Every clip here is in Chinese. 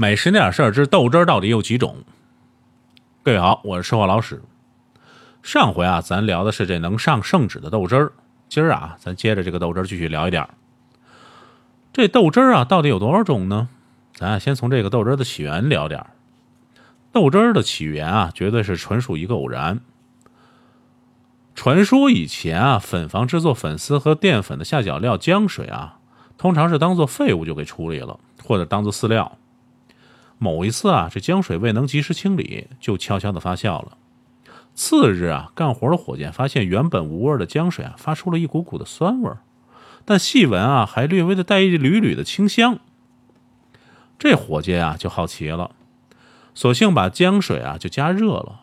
美食那点事儿之豆汁儿到底有几种？各位好，我是吃货老史。上回啊，咱聊的是这能上圣旨的豆汁儿。今儿啊，咱接着这个豆汁儿继续聊一点。这豆汁儿啊，到底有多少种呢？咱啊，先从这个豆汁儿的起源聊点儿。豆汁儿的起源啊，绝对是纯属一个偶然。传说以前啊，粉房制作粉丝和淀粉的下脚料浆水啊，通常是当做废物就给处理了，或者当做饲料。某一次啊，这江水未能及时清理，就悄悄的发酵了。次日啊，干活的伙计发现原本无味的江水啊，发出了一股股的酸味但细闻啊，还略微的带一缕缕的清香。这伙计啊，就好奇了，索性把江水啊就加热了，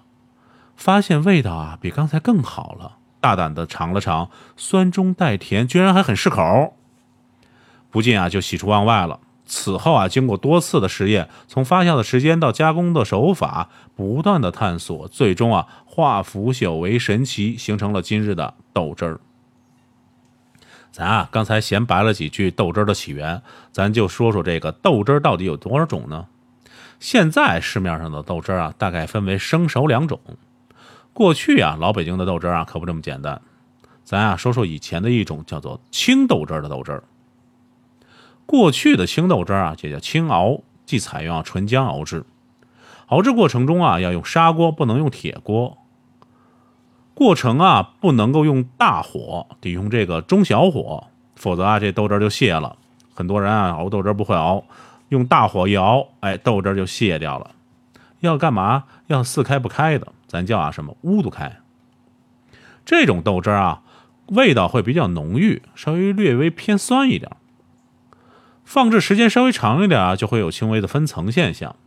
发现味道啊比刚才更好了。大胆的尝了尝，酸中带甜，居然还很适口，不禁啊就喜出望外了。此后啊，经过多次的实验，从发酵的时间到加工的手法，不断的探索，最终啊，化腐朽为神奇，形成了今日的豆汁儿。咱啊，刚才闲白了几句豆汁儿的起源，咱就说说这个豆汁儿到底有多少种呢？现在市面上的豆汁儿啊，大概分为生熟两种。过去啊，老北京的豆汁儿啊，可不这么简单。咱啊，说说以前的一种叫做青豆汁儿的豆汁儿。过去的青豆汁儿啊，也叫青熬，即采用纯浆熬制。熬制过程中啊，要用砂锅，不能用铁锅。过程啊，不能够用大火，得用这个中小火，否则啊，这豆汁就泄了。很多人啊，熬豆汁不会熬，用大火一熬，哎，豆汁就泄掉了。要干嘛？要四开不开的，咱叫啊什么乌都开。这种豆汁儿啊，味道会比较浓郁，稍微略微偏酸一点。放置时间稍微长一点啊，就会有轻微的分层现象。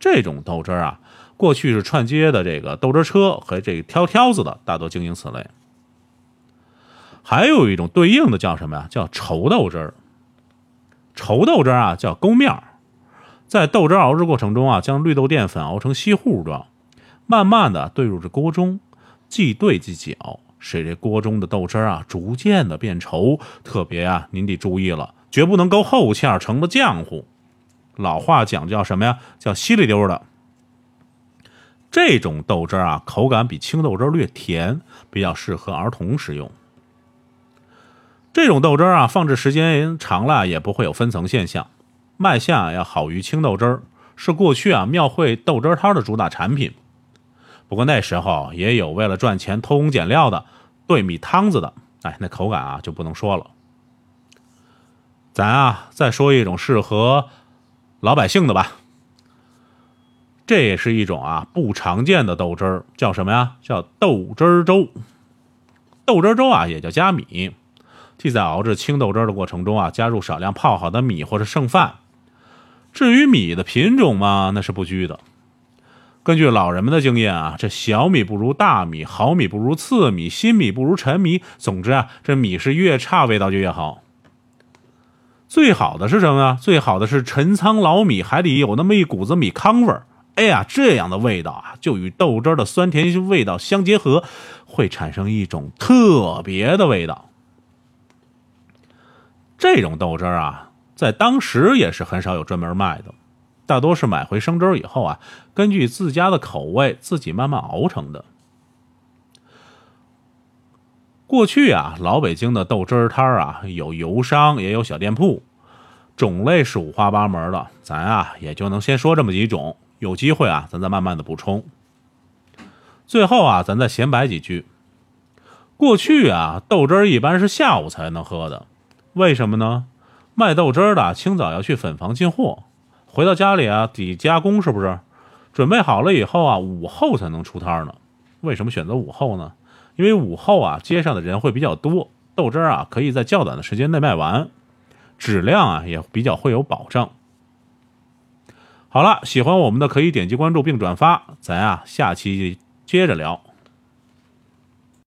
这种豆汁儿啊，过去是串街的这个豆汁车和这个挑挑子的大多经营此类。还有一种对应的叫什么呀？叫稠豆汁儿。稠豆汁儿啊，叫勾面儿。在豆汁熬制过程中啊，将绿豆淀粉熬成稀糊状，慢慢的兑入这锅中，即兑即搅，使这锅中的豆汁儿啊逐渐的变稠。特别啊，您得注意了。绝不能勾后芡成了浆糊。老话讲叫什么呀？叫稀里溜的。这种豆汁啊，口感比青豆汁略甜，比较适合儿童食用。这种豆汁啊，放置时间长了也不会有分层现象，卖相要好于青豆汁是过去啊庙会豆汁摊的主打产品。不过那时候也有为了赚钱偷工减料的兑米汤子的，哎，那口感啊就不能说了。咱啊，再说一种适合老百姓的吧。这也是一种啊不常见的豆汁儿，叫什么呀？叫豆汁儿粥。豆汁儿粥啊，也叫加米，即在熬制青豆汁儿的过程中啊，加入少量泡好的米或者剩饭。至于米的品种嘛，那是不拘的。根据老人们的经验啊，这小米不如大米，好米不如次米，新米不如陈米。总之啊，这米是越差，味道就越好。最好的是什么呢？最好的是陈仓老米，还得有那么一股子米糠味儿。哎呀，这样的味道啊，就与豆汁的酸甜味道相结合，会产生一种特别的味道。这种豆汁啊，在当时也是很少有专门卖的，大多是买回生汁以后啊，根据自家的口味自己慢慢熬成的。过去啊，老北京的豆汁儿摊儿啊，有油商，也有小店铺，种类是五花八门的。咱啊，也就能先说这么几种。有机会啊，咱再慢慢的补充。最后啊，咱再闲摆几句。过去啊，豆汁儿一般是下午才能喝的，为什么呢？卖豆汁儿的清早要去粉房进货，回到家里啊得加工，是不是？准备好了以后啊，午后才能出摊呢。为什么选择午后呢？因为午后啊，街上的人会比较多，豆汁儿啊可以在较短的时间内卖完，质量啊也比较会有保障。好了，喜欢我们的可以点击关注并转发，咱啊下期接着聊。